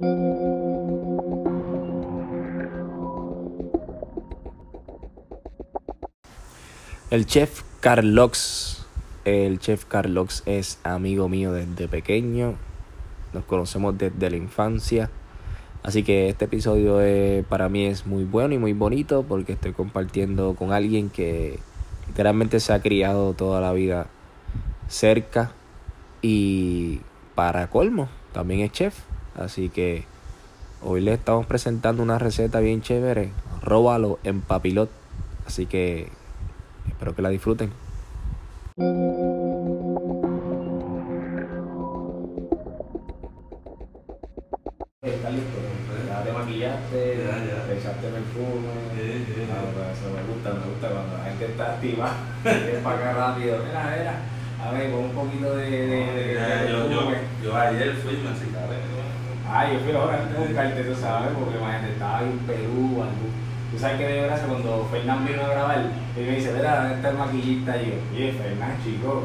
El chef Carlox. El chef Carlox es amigo mío desde pequeño. Nos conocemos desde la infancia. Así que este episodio eh, para mí es muy bueno y muy bonito porque estoy compartiendo con alguien que literalmente se ha criado toda la vida cerca y para colmo también es chef. Así que hoy le estamos presentando una receta bien chévere. Róbalo en papilot. Así que espero que la disfruten. Está listo, ya te maquillaste, Ya, ya. te echaste perfume. Sí, sí, sí. Ah, eso me gusta, me gusta cuando la gente está activa, quiere para acá rápido. Mira, mira, a ver, con un poquito de, de, de- Ya, de yo, yo, yo ayer fui me Ay, yo fui ahora antes de buscarte, tú sabes, porque imagínate, estaba en Perú, algo. Tú sabes que dio gracia cuando Fernán vino a grabar y me dice, mira, ¿dónde está el maquillista? Y yo, oye, Fernán, chico,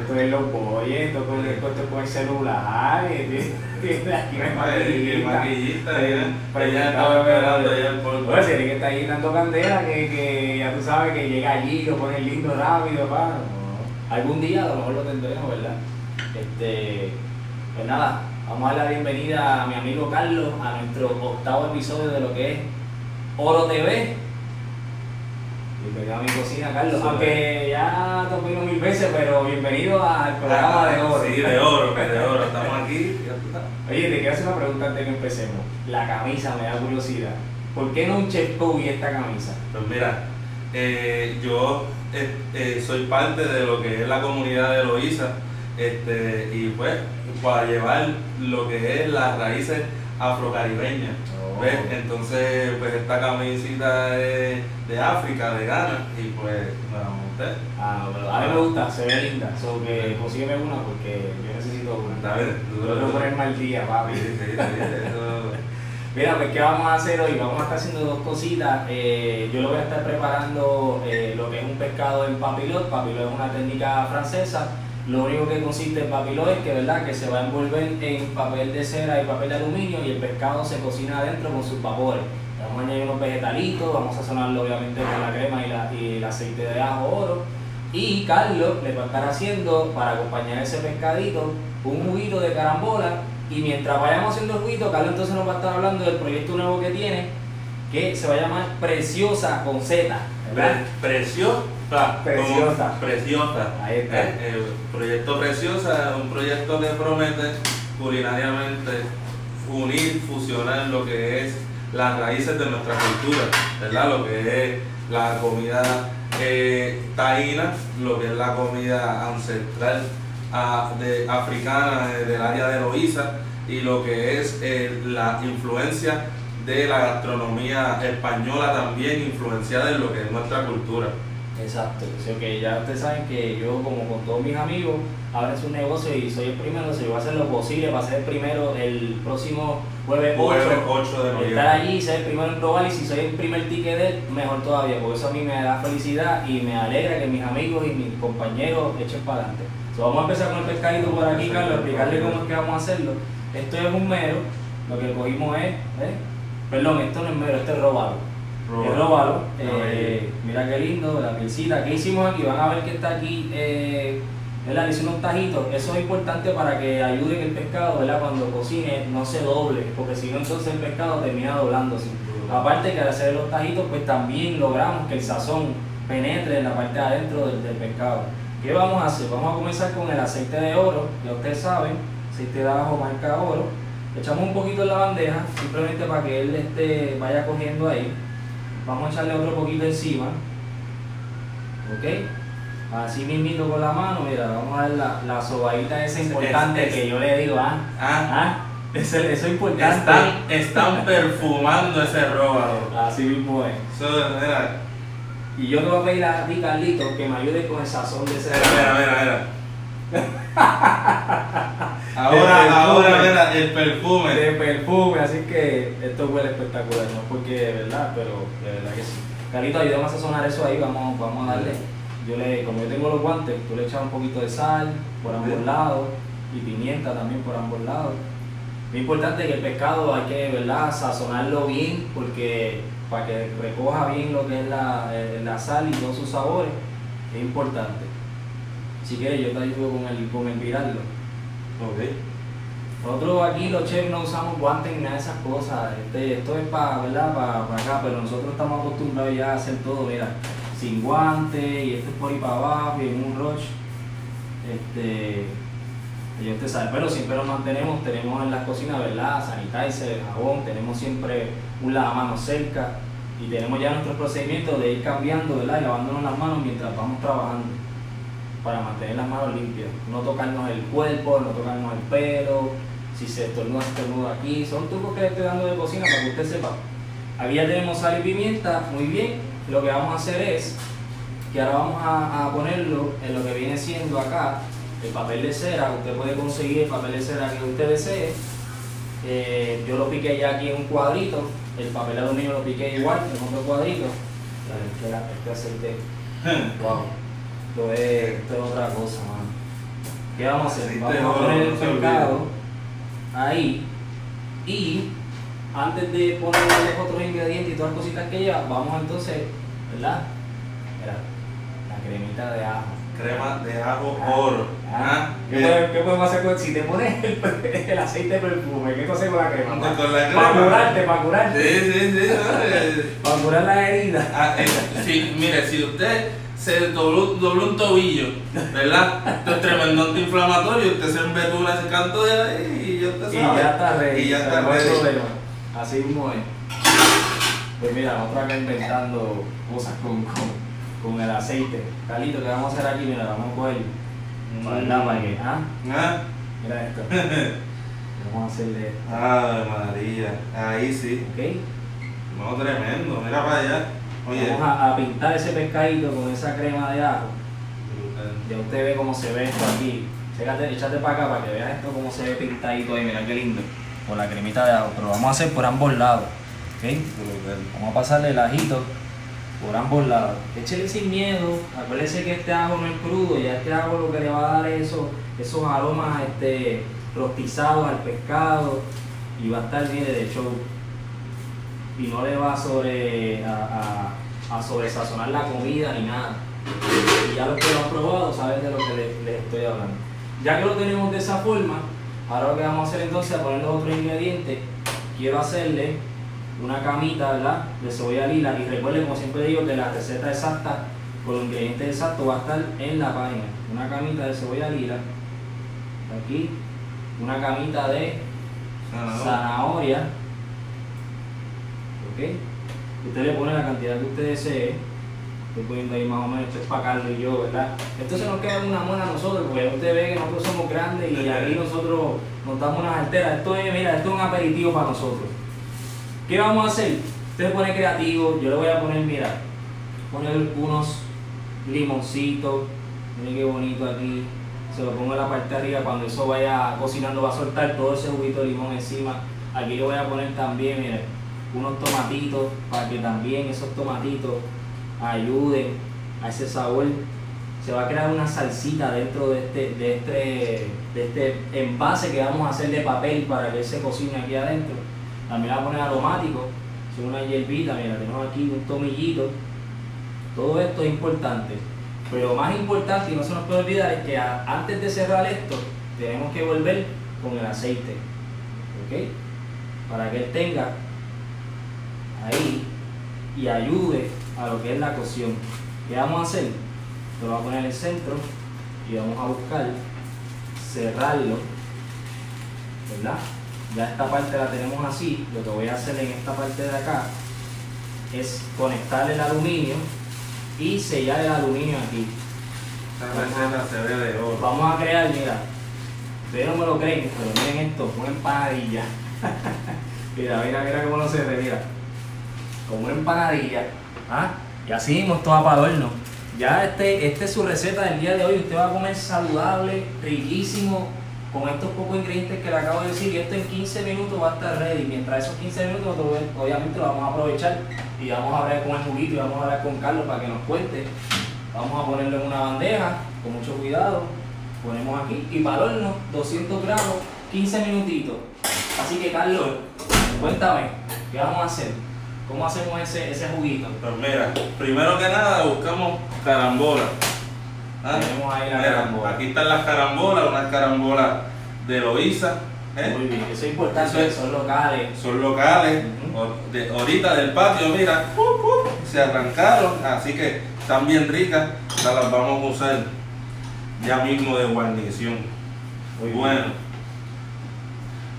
esto es los boyes, esto con esto con el celular, y tiene aquí no hay Ay, maquillista. el maquillista, ya. pero ya estaba esperando ya el polvo. Bueno, tiene que estar ahí dando candela, que, que ya tú sabes que llega allí, lo pone lindo rápido, pa. Algún día a lo mejor lo tendremos, ¿verdad? Este, pues nada, vamos a dar la bienvenida a mi amigo Carlos a nuestro octavo episodio de lo que es Oro TV. Bienvenido a mi cocina, Carlos. Sí. Aunque ya te vino mil veces, pero bienvenido al programa de Oro. Ah, Sí, de oro, de oro. Estamos aquí. Oye, te quiero hacer una pregunta antes de que empecemos. La camisa me da curiosidad. ¿Por qué no un Chef y esta camisa? Pues mira, eh, yo eh, eh, soy parte de lo que es la comunidad de Loíza este, y pues para llevar lo que es las raíces afrocaribeñas. Oh. ¿ves? Entonces, pues esta camisita es de África, de Ghana, y pues me la monté. Ah, a mí me gusta, se ve linda. So que consígueme una porque yo necesito una. Está bien, quiero ponerme al día, papi. Sí, sí, sí, eso- Mira, pues ¿qué vamos a hacer hoy? Vamos a estar haciendo dos cositas. Eh, yo lo voy a estar preparando eh, lo que es un pescado en papilot. Papilot es una técnica francesa. Lo único que consiste en papilot es que, ¿verdad? que se va a envolver en papel de cera y papel de aluminio y el pescado se cocina adentro con sus vapores. Vamos a añadir unos vegetalitos, vamos a sazonarlo obviamente con la crema y, la- y el aceite de ajo oro. Y Carlos le va a estar haciendo, para acompañar ese pescadito, un juguito de carambola. Y mientras vayamos haciendo el juguito, Carlos entonces nos va a estar hablando del proyecto nuevo que tiene, que se va a llamar Preciosa con Z. Pre- Preciosa. Como Preciosa. Preciosa. Ahí está. Eh, eh, proyecto Preciosa es un proyecto que promete culinariamente unir, fusionar lo que es las raíces de nuestra cultura, ¿verdad? Lo que es la comida eh, taína, lo que es la comida ancestral de, africana eh, del área de Loíza y lo que es la influencia de la gastronomía española también influenciada en lo que es nuestra cultura. Exacto, sí, ok, ya ustedes saben que yo como con todos mis amigos abren su negocio y soy el primero, yo voy a hacer lo posible para ser el primero el próximo jueves 8, Jueves 8 de noviembre. estar allí, ser el primero en probar y si soy el primer ticket de él, mejor todavía, porque eso a mí me da felicidad y me alegra que mis amigos y mis compañeros echen para adelante. So, vamos a empezar con el pescadito por aquí, Carlos, explicarle cómo es que vamos a hacerlo. Esto es un mero, lo que cogimos es, ¿eh? perdón, esto no es mero, este es robado. Es róbalo. Eh, mira qué lindo, la pielcita. ¿Qué hicimos aquí? Van a ver que está aquí, eh, ¿verdad? Le unos tajitos. Eso es importante para que ayude que el pescado, ¿verdad? Cuando cocine no se doble, porque si no entonces el pescado termina doblándose. Aparte que al hacer los tajitos, pues también logramos que el sazón penetre en la parte de adentro del, del pescado. ¿Qué vamos a hacer? Vamos a comenzar con el aceite de oro, ya ustedes saben, aceite de ajo marca oro. Echamos un poquito en la bandeja, simplemente para que él este, vaya cogiendo ahí. Vamos a echarle otro poquito encima. ¿Ok? Así mismito con la mano, mira, vamos a ver la, la sobadita esa Es- importante es- que yo le digo, ah, Ah, ah, eso, es importante. están, están perfumando ese róbalo. Así mismo es. Mira, Y yo te voy a pedir a ti, Carlito, que me ayude con el sazón de ese. mira, mira, mira, El Ahora, perfume. ahora, el perfume. de perfume, así que esto huele espectacular, no es porque de verdad, pero de verdad que sí. Carlito, ayúdame a sazonar eso ahí, vamos, vamos a darle. Yo le, como yo tengo los guantes, tú le echas un poquito de sal por ambos lados y pimienta también por ambos lados. Lo importante es que el pescado hay que, ¿verdad? Sazonarlo bien porque para que recoja bien lo que es la, eh, la sal y todos sus sabores es importante. Si quieres yo te ayudo con el, con el virarlo. Ok. Nosotros aquí los chefs no usamos guantes ni nada de esas cosas. Este, esto es para, ¿verdad? Para, para acá, pero nosotros estamos acostumbrados ya a hacer todo, mira, sin guantes y esto es por ahí para abajo y un rush. Este, y usted sabe, pero siempre nos mantenemos, tenemos en las cocinas, ¿verdad? Sanitizer, jabón, tenemos siempre un lavamanos cerca y tenemos ya nuestros procedimientos de ir cambiando, ¿verdad? Y lavándonos las manos mientras vamos trabajando para mantener las manos limpias. No tocarnos el cuerpo, no tocarnos el pelo, si se estornuda, se estornuda aquí. Son trucos que le estoy dando de cocina para que usted sepa. Aquí ya tenemos sal y pimienta, muy bien. Lo que vamos a hacer es que ahora vamos a, ponerlo en lo que viene siendo acá el papel de cera. Usted puede conseguir el papel de cera que usted desee. Eh, yo lo piqué ya aquí en un cuadrito. El papel aluminio lo piqué igual en otro cuadrito. Este aceite. Wow. Esto es, esto es otra cosa, mano. ¿Qué vamos a hacer? Vamos a poner el pescado ahí y antes de ponerle otros ingredientes y todas las cositas que lleva, vamos entonces, ¿verdad? Mira, la cremita de ajo. Crema de ajo oro. Ah, ¿Qué, bien. podemos, qué podemos hacer con si te pones el, el aceite de perfume? ¿Qué cosa con la crema? Con la Para curarte, para curarte. Sí, sí, sí. Para curar las heridas. Ah, eh, sí, mire, si usted se dobló, dobló un tobillo, ¿verdad? Esto es tremendo antiinflamatorio, usted se embetuna ese canto de ahí y ya usted Y sabe. ya está ready. Y ya está ready. problema. Así mismo es. Pues mira, nosotros acá inventando cosas con, con, con el aceite. Carlito, ¿qué vamos a hacer aquí? Mira, vamos a coger. ¿Verdad? Para que, ¿ah? Ah, Mira esto. Vamos a hacerle esto. Ave María, ahí sí. ¿Ok? No, tremendo, mira para allá. Oye, Vamos a, a pintar ese pescadito con esa crema de ajo. brutal. Ya usted ve cómo se ve esto aquí. Chécate, échate para acá para que veas esto cómo se ve pintadito ahí. Mira qué lindo. Con la cremita de ajo. Pero lo vamos a hacer por ambos lados. Vamos a pasarle el ajito por ambos lados. Échele sin miedo. Acuérdese que este ajo no es crudo. Ya este ajo lo que le va a dar es eso, esos aromas este, rostizados al pescado. Y va a estar bien de show. Y no le va a sobre a, a, a sobresazonar la comida ni nada. Y ya los que lo han probado saben de lo que les, les estoy hablando. Ya que lo tenemos de esa forma, ahora lo que vamos a hacer entonces es poner los otros ingredientes. Quiero hacerle una camita, ¿verdad? De cebolla lila. Y recuerden, como siempre digo, que la receta exacta con los ingredientes exactos va a estar en la página. Una camita de cebolla lila. Aquí. Una camita de Zanahoria. Usted le pone la cantidad que usted desee. Estoy poniendo ahí más o menos, esto es para Carlos y yo, ¿verdad? Esto se nos queda una mona a nosotros, porque usted ve que nosotros somos grandes y aquí nosotros nos damos unas alteras. Esto es, mira, esto es un aperitivo para nosotros. ¿Qué vamos a hacer? Usted pone creativo, yo le voy a poner, mira, poner unos limoncitos, miren qué bonito aquí, se lo pongo en la parte de arriba, cuando eso vaya cocinando va a soltar todo ese juguito de limón encima. Aquí le voy a poner también, miren, unos tomatitos para que también esos tomatitos ayuden a ese sabor. Se va a crear una salsita dentro de este, de este, este envase que vamos a hacer de papel para que se cocine aquí adentro. También la a poner aromático, son una hierbita, mira, tenemos aquí un tomillito. Todo esto es importante. Pero más importante, y no se nos puede olvidar, es que antes de cerrar esto, tenemos que volver con el aceite. Para que él tenga ahí y ayude a lo que es la cocción. ¿Qué vamos a hacer? Lo vamos a poner en el centro y vamos a buscar cerrarlo, ¿verdad? Ya esta parte la tenemos así, lo que voy a hacer en esta parte de acá es conectar el aluminio y sellar el aluminio aquí. Vamos a crear, mira, ustedes no me lo creen, pero miren esto, una empanadilla. mira, mira, mira cómo no se ve, mira. Como una empanadilla. ¿ah? Y así mismo esto va para el horno. Ya este, esta es su receta del día de hoy. Usted va a comer saludable, riquísimo, con estos pocos ingredientes que le acabo de decir. Y esto en 15 minutos va a estar ready. Mientras esos 15 minutos, obviamente lo vamos a aprovechar y vamos a hablar con el juguito y vamos a hablar con Carlos para que nos cuente. Vamos a ponerlo en una bandeja con mucho cuidado. Ponemos aquí y para horno 200 gramos 15 minutitos. Así que Carlos, cuéntame, ¿qué vamos a hacer? ¿Cómo hacemos ese, ese juguito? Pues mira, primero que nada buscamos carambola. ¿Ah? Tenemos ahí la Mira, carambola. Aquí están las carambolas, unas carambolas de Loíza. ¿eh? Muy bien, eso es importante, Eso es- son locales. Son locales. De- ahorita del patio, mira, ¡pup, pup! se arrancaron, así que están bien ricas. Ya las vamos a usar ya mismo de guarnición. Muy bien. bueno,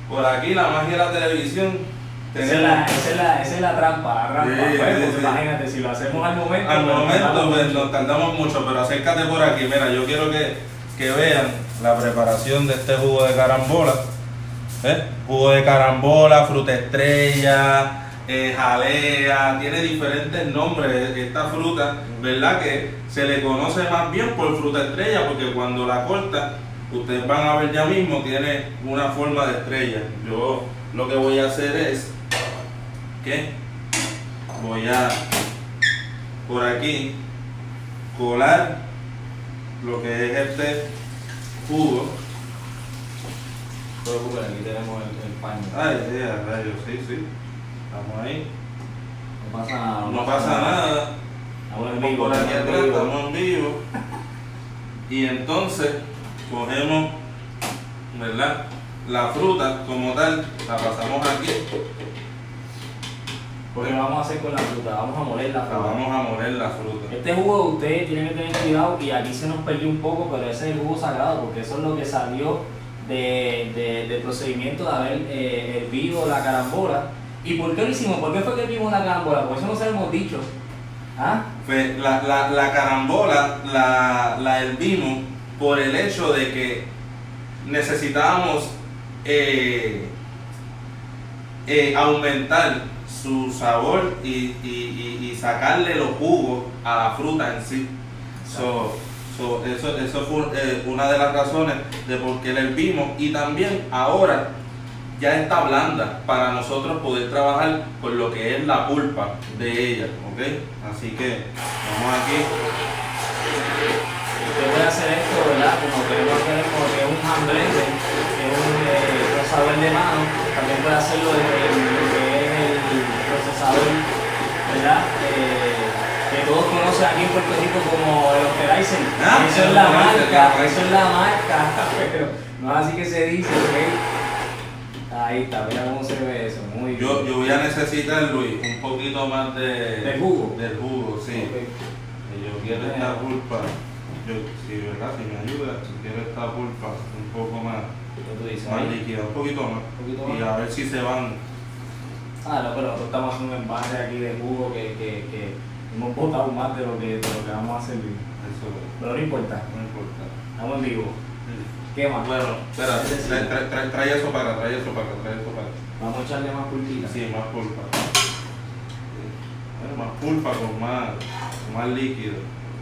por aquí la magia de la televisión. Esa es, la, esa, es la, esa es la trampa, la trampa. Sí, pues, sí, porque sí. Imagínate, si lo hacemos al momento. Al pues, momento pues, nos tardamos mucho, pero acércate por aquí. Mira, yo quiero que, que vean la preparación de este jugo de carambola. ¿Eh? Jugo de carambola, fruta estrella, eh, jalea, tiene diferentes nombres esta fruta, ¿verdad? Que se le conoce más bien por fruta estrella porque cuando la corta, ustedes van a ver ya mismo, tiene una forma de estrella. Yo lo que voy a hacer es que voy a por aquí colar lo que es este jugo. Preocupes, aquí tenemos el, el paño. Ay, sí, a rayos, sí, sí. Estamos ahí. No pasa nada. No pasa nada. Estamos en vivo. por aquí estamos en atrás, vivo. estamos en vivo. Y entonces cogemos, ¿verdad? La fruta como tal, la pasamos aquí, Porque vamos a hacer con la fruta, vamos a moler la fruta. vamos a moler la fruta. Este jugo ustedes tienen que tener cuidado y aquí se nos perdió un poco, pero ese es el jugo sagrado porque eso es lo que salió de, de- del procedimiento de haber eh, hervido la carambola. ¿Y por qué lo hicimos? ¿Por qué fue que hervimos la carambola? Porque eso no se lo hemos dicho. ¿Ah? Fue- La, la, la carambola la, la hervimos por el hecho de que necesitábamos eh, eh, aumentar su sabor y, y- y- y sacarle los jugos a la fruta en sí. So, so, eso, eso fue eh, una de las razones de por qué la hervimos y también ahora ya está blanda para nosotros poder trabajar con lo que es la pulpa de ella, ¿ok? Así que vamos aquí. Usted puede hacer esto, ¿verdad? Como queremos hacer como que es un hand blender, que es un eh, procesador de mano, también puede hacerlo desde el- aquí en Puerto Rico como el Operizer. Ah, eso es la marca, eso es la marca, pero no es así que se dice, ¿ok? Ahí está, mira cómo se ve eso, muy bien. Yo, yo voy a necesitar, Luis, un poquito más de, ¿Del jugo? Del jugo, sí. Ok. Y Yo quiero esta pulpa, yo, si verdad, si me ayuda, quiero esta pulpa un poco más, más líquida, un poquito más. Un poquito Y a ver si se van. Ah, no, pero nosotros estamos haciendo un envase aquí de jugo que, que, que hemos botado más de lo que, de lo que vamos a servir. Eso Pero no importa, no importa. estamos en vivo. ¿Qué más? Bueno, espera, trae, trae- trae- trae eso para acá, trae eso para acá, trae eso para acá. Vamos a echarle más pulpita. Sí, más pulpa. Bueno, más pulpa con más, con más líquido.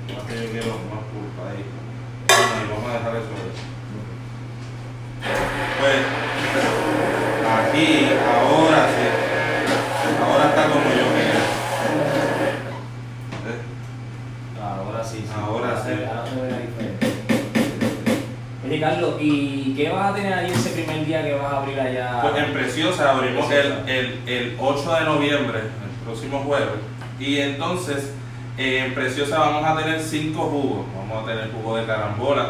Más que yo quiero más pulpa ahí. Bueno, y vamos a dejar eso ahí. Pues, aquí, ahora sí. Ahora está como Carlos, ¿y qué vas a tener ahí ese primer día que vas a abrir allá? Pues en Preciosa abrimos Preciosa. el, el, el 8 de noviembre, el próximo jueves. Y entonces eh, en Preciosa vamos a tener cinco jugos. Vamos a tener jugo de carambola,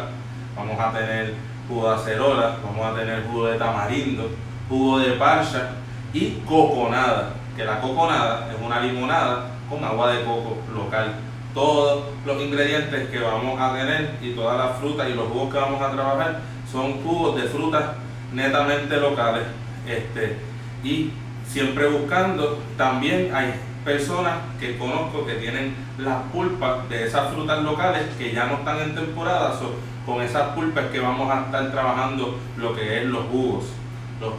vamos a tener jugo de acerola, vamos a tener jugo de tamarindo, jugo de parcha y coconada. Que la coconada es una limonada con agua de coco local. Todos los ingredientes que vamos a tener y todas las frutas y los jugos que vamos a trabajar son jugos de frutas netamente locales. Este, y siempre buscando, también hay personas que conozco que tienen las pulpas de esas frutas locales que ya no están en temporada, so, con esas pulpas que vamos a estar trabajando lo que es los jugos.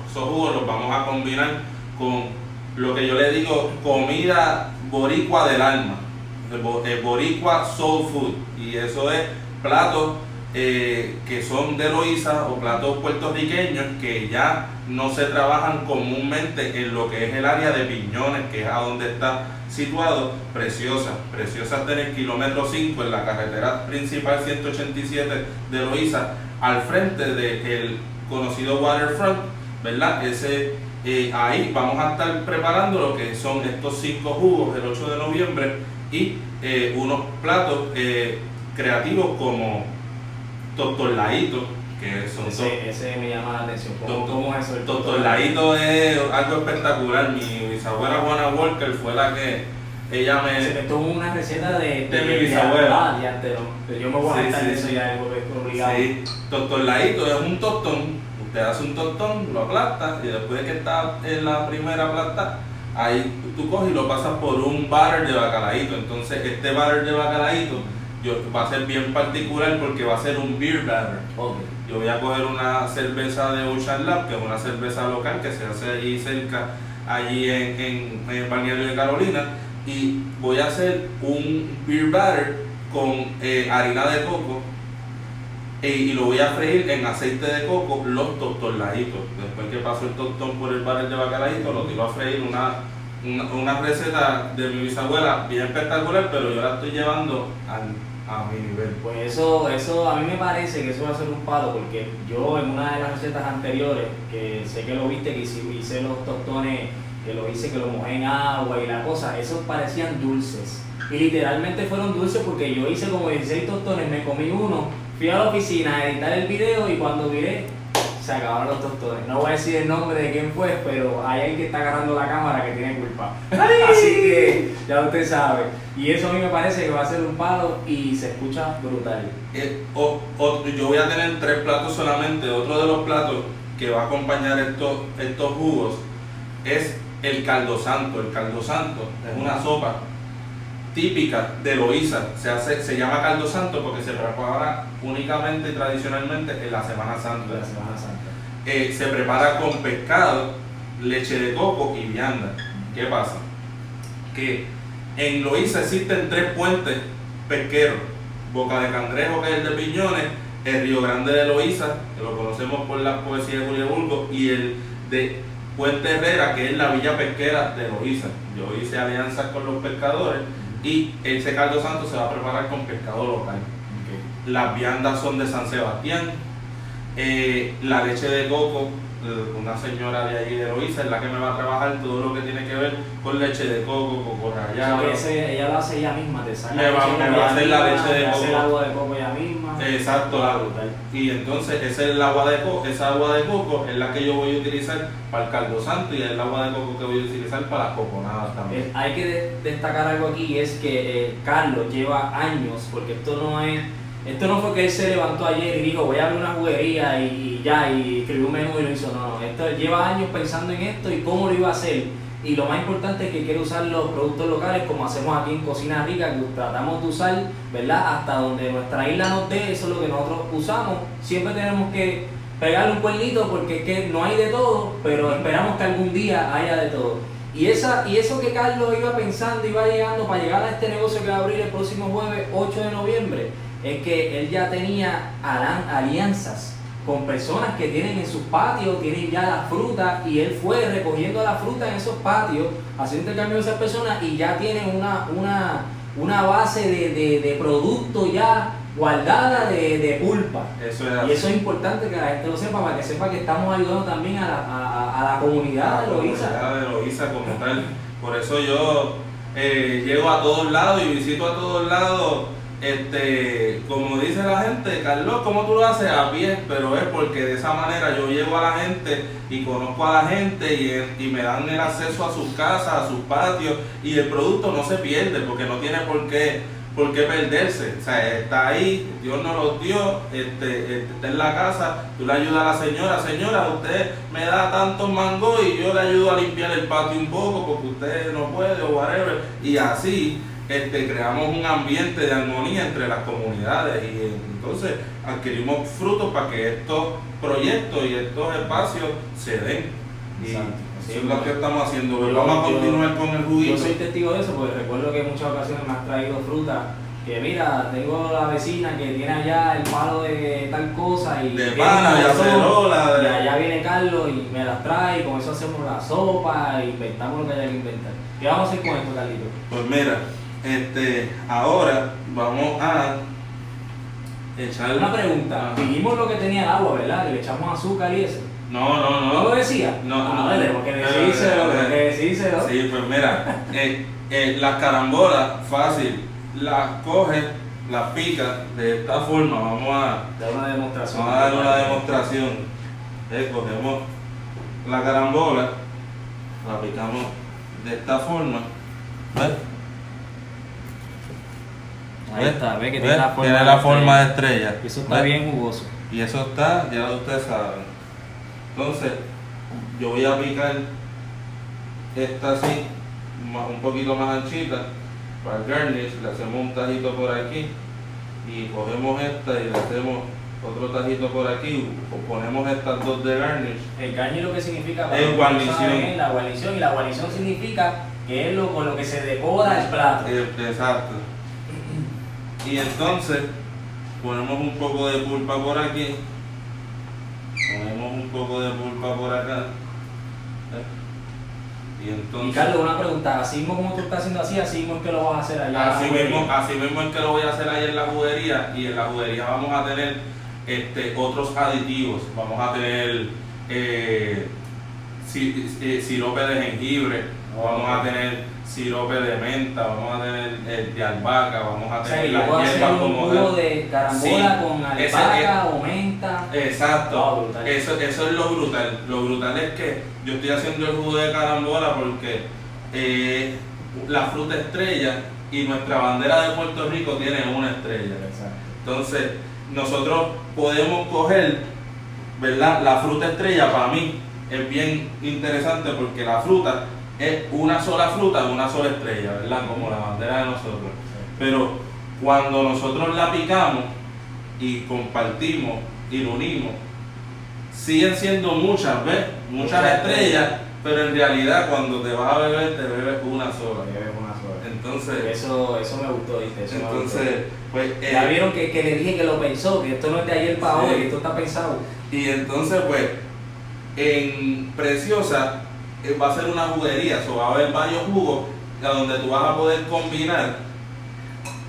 Esos jugos los vamos a combinar con lo que yo le digo comida boricua del alma, el boricua soul food, y eso es platos eh, que son de Loíza o platos puertorriqueños que ya no se trabajan comúnmente en lo que es el área de Piñones, que es a donde está situado Preciosa. Preciosa está en el kilómetro 5 en la carretera principal 187 de Loíza, al frente del conocido Waterfront, ¿verdad? Ese, eh, ahí vamos a estar preparando lo que son estos cinco jugos el 8 de noviembre y eh, unos platos eh, creativos como Totorlaito, que son. Ese, ese me llama la atención. ¿Cómo, Doctor- cómo es eso? el Doctor Laito es algo espectacular. Mi bisabuela Juana Walker fue la que ella Se me. Es una receta de, De mi bisabuela. Lo- Yo me voy a Sí, sí, de eso ya, es obligado. Sí, Doctor Laito es un tostón. Usted hace un tostón, lo aplasta y después de que está en la primera aplasta, ahí tú coges y lo pasas por un batter de bacalaíto. Entonces, este batter de bacalaíto yo, va a ser bien particular porque va a ser un beer batter. Ok. Yo voy a coger una cerveza de Ocean Lab, que es una cerveza local que se hace allí cerca, allí en, en, en el balneario de Carolina, y voy a hacer un beer batter con eh, harina de coco y lo voy a freír en aceite de coco los tostorladitos. Después que paso el tostón por el batter de bacalaíto, lo tiro a freír una, una, una receta de mi bisabuela bien espectacular, pero yo la estoy llevando al- a mi nivel. Pues eso, eso a mí me parece que eso va a ser un palo porque yo en una de las recetas anteriores, que sé que lo viste, que hice, hice los tostones, que lo hice, que lo mojé en agua y la cosa, esos parecían dulces. Y literalmente fueron dulces porque yo hice como 16 tostones, me comí uno, fui a la oficina a editar el video y cuando miré, se acabaron los tostones. No voy a decir el nombre de quién fue, pero hay alguien que está agarrando la cámara que tiene culpa. Así que ya usted sabe. Y eso a mí me parece que va a ser un palo y se escucha brutal. Eh, o- o- yo voy a tener tres platos solamente. Otro de los platos que va a acompañar estos, estos jugos es el caldo santo. El caldo santo es una sopa típica de Loíza. Se, hace, se llama caldo santo porque se prepara únicamente y tradicionalmente en la Semana de Santa. la Semana Santa. Eh, se prepara con pescado, leche de coco y vianda. ¿Qué pasa? Que en Loíza existen tres puentes pesqueros. Boca de Cangrejo, que es el de Piñones, el Río Grande de Loíza, que lo conocemos por la poesía de Julio Burgos, y el de Puente Herrera, que es la villa pesquera de Loíza. Yo hice alianzas con los pescadores y ese caldo santo se va a preparar con pescado local. Las viandas son de San Sebastián. Eh, la leche de coco, eh, una señora de allí de Loíza es la que me va a trabajar todo lo que tiene que ver con leche de coco, coco rallado. O sea, ella lo hace ella misma, te saca Me va- me a hacer la leche de coco. el agua de coco ella misma. Exacto, la- brutal. Y entonces esa es el agua de coco, esa agua de coco es la que yo voy a utilizar para el caldo santo y es el agua de coco que voy a utilizar para las coconadas también. Eh, hay que de- destacar algo aquí es que eh, Carlos lleva años, porque esto no es, esto no fue que él se levantó ayer y dijo voy a abrir una juguería y, y ya, y escribió un menú y lo hizo, no, no, esto lleva años pensando en esto y cómo lo iba a hacer. Y lo más importante es que quiere usar los productos locales como hacemos aquí en Cocina Rica, que tratamos de usar, ¿verdad? Hasta donde nuestra isla nos dé, eso es lo que nosotros usamos. Siempre tenemos que pegarle un cuernito porque es que no hay de todo, pero esperamos que algún día haya de todo. Y, esa, y eso que Carlos iba pensando, iba llegando para llegar a este negocio que va a abrir el próximo jueves 8 de noviembre, es que él ya tenía alianzas con personas que tienen en sus patios, tienen ya la fruta, y él fue recogiendo la fruta en esos patios, haciendo intercambio con esas personas, y ya tienen una, una, una base de, de, de producto ya guardada de, de pulpa. Eso es Y eso es importante que la gente lo sepa, para que sepa que estamos ayudando también a la, a, a la comunidad de Loíza. La comunidad de Loíza como tal. Por eso yo eh, llego a todos lados y visito a todos lados. Este, como dice la gente, Carlos, ¿cómo tú lo haces? A pie, pero es porque de esa manera yo llego a la gente y conozco a la gente y, y me dan el acceso a sus casas, a sus patios y el producto no se pierde porque no tiene por qué, por qué perderse. O sea, está ahí, Dios nos lo dio, este, este, está en la casa, tú le ayudas a la señora, señora, usted me da tantos mangos y yo le ayudo a limpiar el patio un poco porque usted no puede o whatever. Y así este, creamos un ambiente de armonía entre las comunidades y entonces adquirimos frutos para que estos proyectos y estos espacios se den. Y Exacto. eso es lo que estamos haciendo. Yo- Vamos a yo- continuar con el Yo juguito. soy testigo de eso porque recuerdo que en muchas ocasiones me has traído fruta. Que mira, tengo la vecina que tiene allá el palo de tal cosa y De pana, de acerola, de- Y allá viene Carlos y me las trae y con eso hacemos la sopa e inventamos lo que haya que inventar. ¿Qué vamos a hacer con esto, Carlito? Pues mira, este, ahora vamos a echar. Una pregunta, dijimos lo que tenía el agua, ¿verdad? Que le echamos azúcar y eso. No, no, no. ¿No lo decía? No, ah, no. Dale, porque Eh, decíselo, porque decíselo. Sí, pues mira, eh, eh, las carambolas, fácil, las coges, las picas de esta forma. Vamos a, Da una demostración. vamos a dar una demostración. Eh, cogemos la carambola, la picamos de esta forma. ¿Ves? Ahí está, ve que tiene la forma, Tiene la forma de estrella. Eso está ¿Ves? bien jugoso. Y eso está, ya ustedes saben. Entonces, yo voy a picar esta así, un poquito más anchita, para el garnish, le hacemos un tajito por aquí y cogemos esta y le hacemos otro tajito por aquí, o ponemos estas dos de garnish. El garnish lo que significa Es guarnición. saben, la guarnición y la guarnición significa que es lo con lo que se decora el plato. Exacto. Y entonces ponemos un poco de pulpa por aquí, ponemos un poco de pulpa por acá. ¿eh? Y entonces... Y Carlos, una pregunta, así mismo como tú estás haciendo así, así mismo es que lo vas a hacer allá. Así mismo, así mismo es que lo voy a hacer ahí en la juguería y en la juguería vamos a tener este, otros aditivos. Vamos a tener eh, si- eh, sirope de jengibre, vamos a tener sirope de menta, vamos a tener el de albahaca, vamos a O sea, tener que yo las voy a hacer hierbas un como jugo de- carambola Sí, con ese albahaca o menta. Exacto, eso, eso es lo brutal. Lo brutal es que yo estoy haciendo el jugo de carambola porque eh, la fruta estrella y nuestra bandera de Puerto Rico tiene una estrella. Entonces, nosotros podemos coger, ¿verdad? La fruta estrella para mí es bien interesante porque la fruta es una sola fruta, una sola estrella, ¿verdad? Como la bandera de nosotros. Pero cuando nosotros la picamos y compartimos y lo unimos, siguen siendo muchas, ¿ves? Muchas Muchas estrellas, pero en realidad cuando te vas a beber, te bebes una sola. Entonces, Eso, eso me gustó, ¿viste? Eso me gustó. entonces, pues, eh, Ya vieron que, que le dije que lo pensó, que esto no es de ayer para Sí. hoy, esto está pensado. Y entonces, pues, en Preciosa va a ser una juguería, o va a haber varios jugos donde tú vas a poder combinar,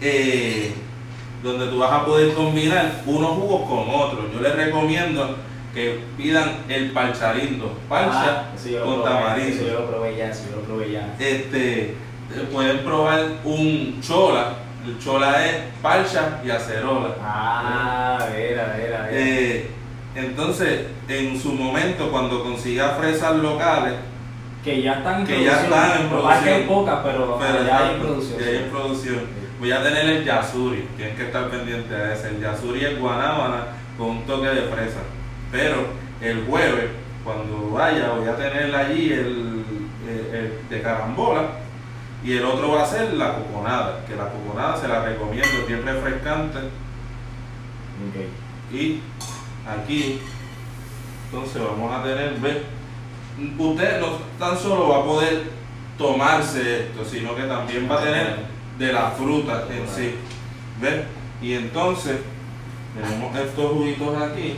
eh, donde tú vas a poder combinar unos jugos con otros. Yo les recomiendo que pidan el parcharindo, parcha Ah, con tamarindo. Yo lo probé ya, yo lo probé ya. Este, eh, pueden probar un chola, el chola es parcha y acerola. Ah, a ver, a ver, a ver. Eh, entonces, en su momento, cuando consiga fresas locales, que ya están en que ya producción. están en Lo que hay producción. pocas, pero, pero ya hay en producción. ya hay en producción, voy a tener el yasuri, tienen que estar pendientes a ese. El yasuri es guanábana con un toque de fresa. Pero el jueves, cuando vaya, voy a tener allí el, el- el de carambola. Y el otro va a ser la coconada, que la coconada se la recomiendo, es bien refrescante. Ok. Y aquí, entonces vamos a tener, ve, usted no tan solo va a poder tomarse esto, sino que también va a tener de la fruta en sí. ¿Ves? Y entonces tenemos estos juguitos aquí.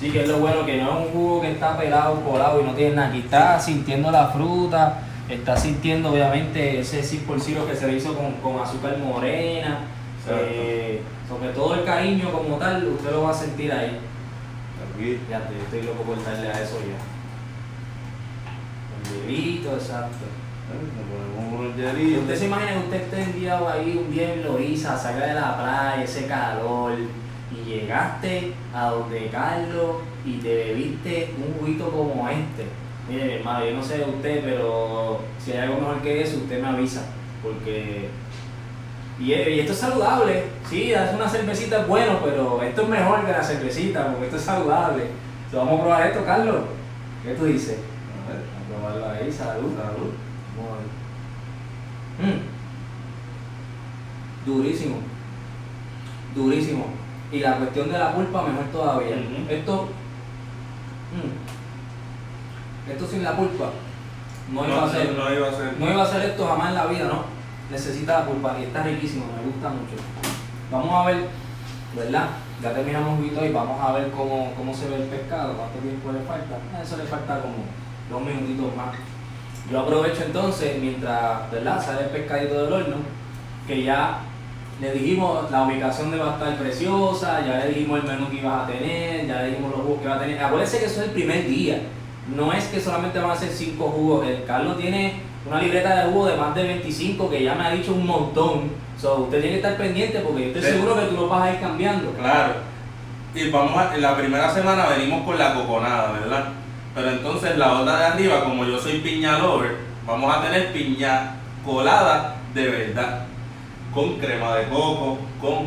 Sí, que es lo bueno, que no es un jugo que está pelado, colado y no tiene nada. Aquí está sintiendo la fruta, está sintiendo obviamente ese 6% que se le hizo con, con azúcar morena. Eh, sobre todo el cariño como tal, usted lo va a sentir ahí. Aquí. Ya te, estoy loco por darle a eso ya. El hielito, exacto. Usted se imagina que usted esté enviado ahí un día en Loíza, salga de la playa, ese calor, y llegaste a donde Carlos y te bebiste un juguito como este. Mire, mi hermano, yo no sé de usted, pero si hay algo mejor que eso, usted me avisa. Porque. Y, y esto es saludable. Sí, es una cervecita es bueno, pero esto es mejor que la cervecita, porque esto es saludable. Entonces, vamos a probar esto, Carlos. ¿Qué tú dices? A ver, Vamos a probarlo ahí, salud. salud. Mm. Durísimo. Durísimo. Y la cuestión de la pulpa, mejor todavía. Esto. mm, Esto sin la pulpa. No, No, iba a ser. no iba a ser. No iba a ser esto jamás en la vida, ¿no? Necesita la pulpa y está riquísimo, me gusta mucho. Vamos a ver, ¿verdad? Ya terminamos un poquito y vamos a ver cómo, cómo se ve el pescado, cuánto tiempo le falta. A eso le falta como dos minutitos más. Yo aprovecho entonces, mientras, ¿verdad? Sale el pescadito del horno, que ya le dijimos la ubicación de va a estar preciosa, ya le dijimos el menú que ibas a tener, ya le dijimos los jugos que va a tener. Acuérdense que eso es el primer día. No es que solamente van a ser 5 jugos. El Carlos tiene una libreta de jugos de más de 25 que ya me ha dicho un montón. So, usted tiene que estar pendiente porque yo estoy Sí. seguro que tú lo vas a ir cambiando. Claro. Y vamos a, en la primera semana venimos con la coconada, ¿verdad? Pero entonces la otra de arriba, como yo soy piña lover, vamos a tener piña colada de verdad. Con crema de coco, con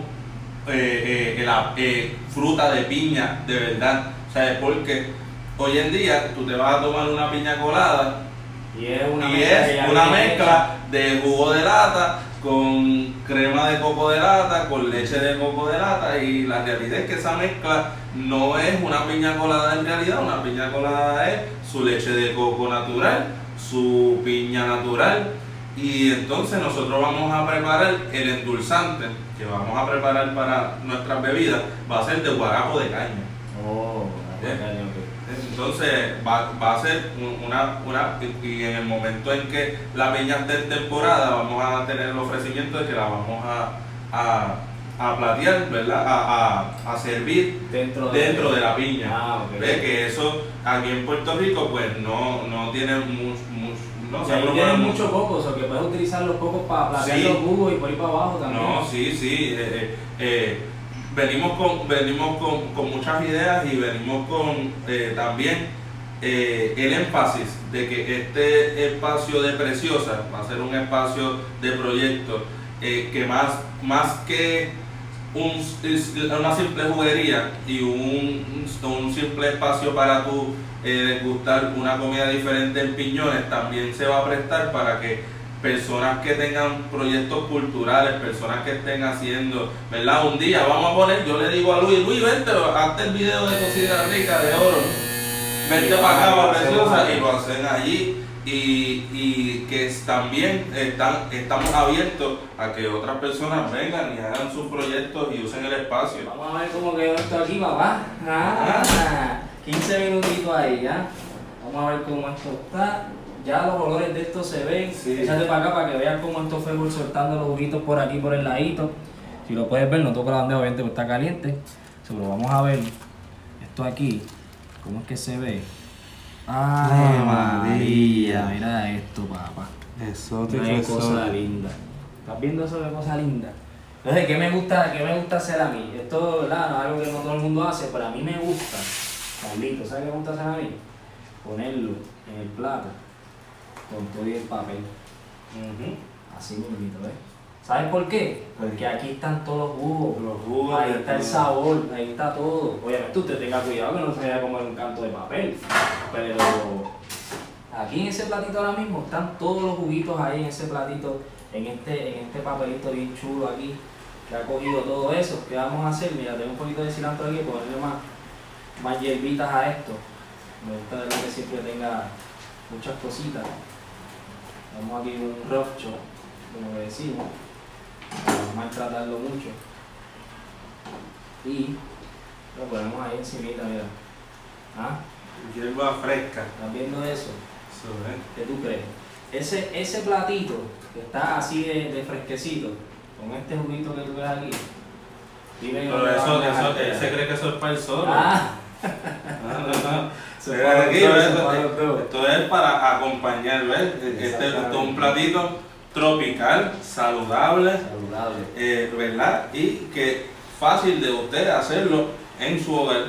eh, eh, la eh, fruta de piña de verdad. O sea, porque hoy en día tú te vas a tomar una piña colada Y es una y mezcla que es ya una viene mezcla de jugo de lata con crema de coco de lata, con leche de coco de lata y la realidad es que esa mezcla no es una piña colada en realidad, una piña colada es su leche de coco natural, su piña natural y entonces nosotros vamos a preparar el endulzante que vamos a preparar para nuestras bebidas, va a ser de guarapo de caña. Oh, Bien. Entonces va, va a ser un- una, una y en el momento en que la piña esté en temporada vamos a tener el ofrecimiento de que la vamos a, a, a platear, ¿verdad? A, a, a servir Dentro de, dentro de la piña. Ah, ok. Ve que eso aquí en Puerto Rico pues no, no tiene mucho, no se sea, ahí propone tienes mucho. mucho coco, o sea, que puedes utilizar los cocos para platear Sí. los jugos y por ahí para abajo también. No, sí, sí. eh, eh, eh, venimos con, venimos con, con muchas ideas y venimos con eh, también eh, el énfasis de que este espacio de Preciosa va a ser un espacio de proyecto eh, que más, más que un, una simple juguería y un, un simple espacio para tu eh, degustar una comida diferente en piñones también se va a prestar para que personas que tengan proyectos culturales, personas que estén haciendo, ¿verdad? Un día vamos a poner, yo le digo a Luis, Luis, vente, hazte el video de cocina rica de oro, vente para acá, para Preciosa, y lo hacen allí. Y, y que también están, estamos abiertos a que otras personas vengan y hagan sus proyectos y usen el espacio. Vamos a ver cómo quedó esto aquí, papá. Ah, 15 minutitos ahí, ¿ya? Vamos a ver cómo esto está. Ya los olores de esto se ven. Sí. Échate para acá para que veas cómo esto fue soltando los juguitos por aquí, por el ladito. Si lo puedes ver, no toco la bandeja, obviamente, porque está caliente. Pero vamos a ver esto aquí. ¿Cómo es que se ve? ¡Ay, María! Mira esto, papá. Exótico, Una cosa linda. ¿Estás viendo eso de cosa linda? Entonces, ¿qué me gusta, qué me gusta hacer a mí? Esto, ¿verdad? No es algo que no todo el mundo hace, pero a mí me gusta, Carlito, ¿sabes qué me gusta hacer a mí? Ponerlo en el plato con todo y el papel. Así bonito, ¿ves? ¿Sabes por qué? Porque aquí están todos los jugos. Los jugos Ahí está el sabor, ahí está todo. Obviamente usted tenga cuidado que no se vaya a comer un canto de papel. Pero aquí en ese platito ahora mismo están todos los juguitos ahí en ese platito, en este, en este papelito bien chulo aquí, que ha cogido todo eso. ¿Qué vamos a hacer? Mira, tengo un poquito de cilantro aquí, ponerle más, más hierbitas a esto. Me gusta de que siempre tenga muchas cositas. Vamos aquí un rough como le decimos. Vamos a maltratarlo mucho. Y lo ponemos ahí encimita, mira. ¿Ah? Hierba fresca. ¿Estás viendo eso? Eso, ¿eh? ¿Qué tú crees? Ese, ese platito que está así de, de fresquecito, con este juguito que tú ves aquí. dime Pero eso, eso, él se cree que eso es para el solo. Ah, No, no, no. Se para aquí, esto, es para acompañar, ¿ves? Este, es un platito tropical, saludable, saludable. eh, ¿verdad? Y que fácil de usted hacerlo en su hogar.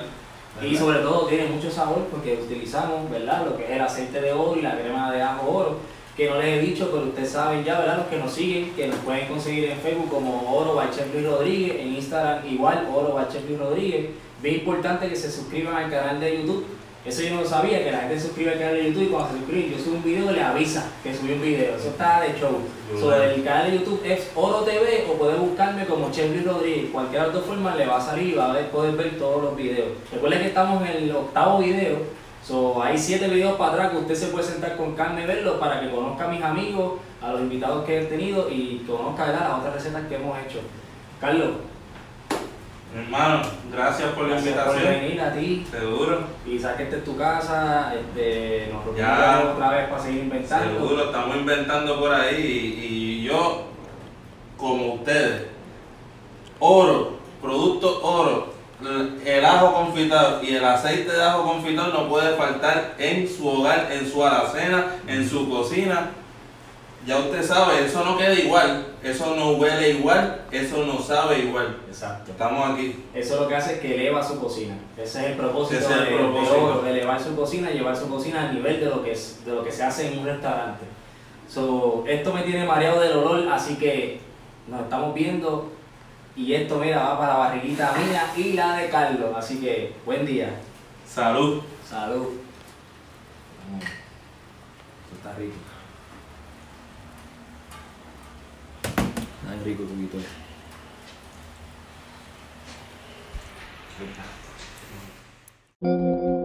Y ¿verdad? sobre todo tiene mucho sabor porque utilizamos, ¿verdad? Lo que es el aceite de oro y la crema de ajo oro, que no les he dicho, pero ustedes saben ya, ¿verdad? Los que nos siguen, que nos pueden conseguir en Facebook como Oro by Chef Luis Rodríguez, en Instagram igual, Oro by Chef Luis Rodríguez. Bien importante que se suscriban al canal de YouTube. Eso yo no lo sabía, que la gente se suscribe al canal de YouTube y cuando se suscribe, yo subo un video, le avisa que subí un video. Eso está de show. Sobre el canal de YouTube es Oro TV o puede buscarme como Luis Rodríguez. Cualquiera de las dos formas le va a salir y va a poder ver todos los videos. Recuerden que estamos en el octavo video. So, hay siete videos para atrás que usted se puede sentar con calma y verlos para que conozca a mis amigos, a los invitados que he tenido y conozca ¿verdad? las otras recetas que hemos hecho. Carlos, Hermano, gracias por la gracias por invitación. venir a ti. Seguro, Y sabes que esta es tu casa, este, nos Ya. reunimos otra vez para seguir inventando. seguro, estamos inventando por ahí y, y yo, como ustedes, oro, producto oro, el ajo confitado y el aceite de ajo confitado no puede faltar en su hogar, en su alacena, en su cocina. Ya usted sabe, eso no queda igual, eso no huele igual, eso no sabe igual. Exacto. Estamos aquí. Eso lo que hace es que eleva su cocina. Ese es el propósito, Ese es el de, de propósito. oro, elevar su cocina y llevar su cocina al nivel de lo que es, de lo que se hace en un restaurante. So, esto me tiene mareado del olor, así que nos estamos viendo y esto mira va para la barriguita mía y la de Carlos. Así que buen día. Salud. Salud. Mm. Esto está rico. Está rico tu Victoria. Thank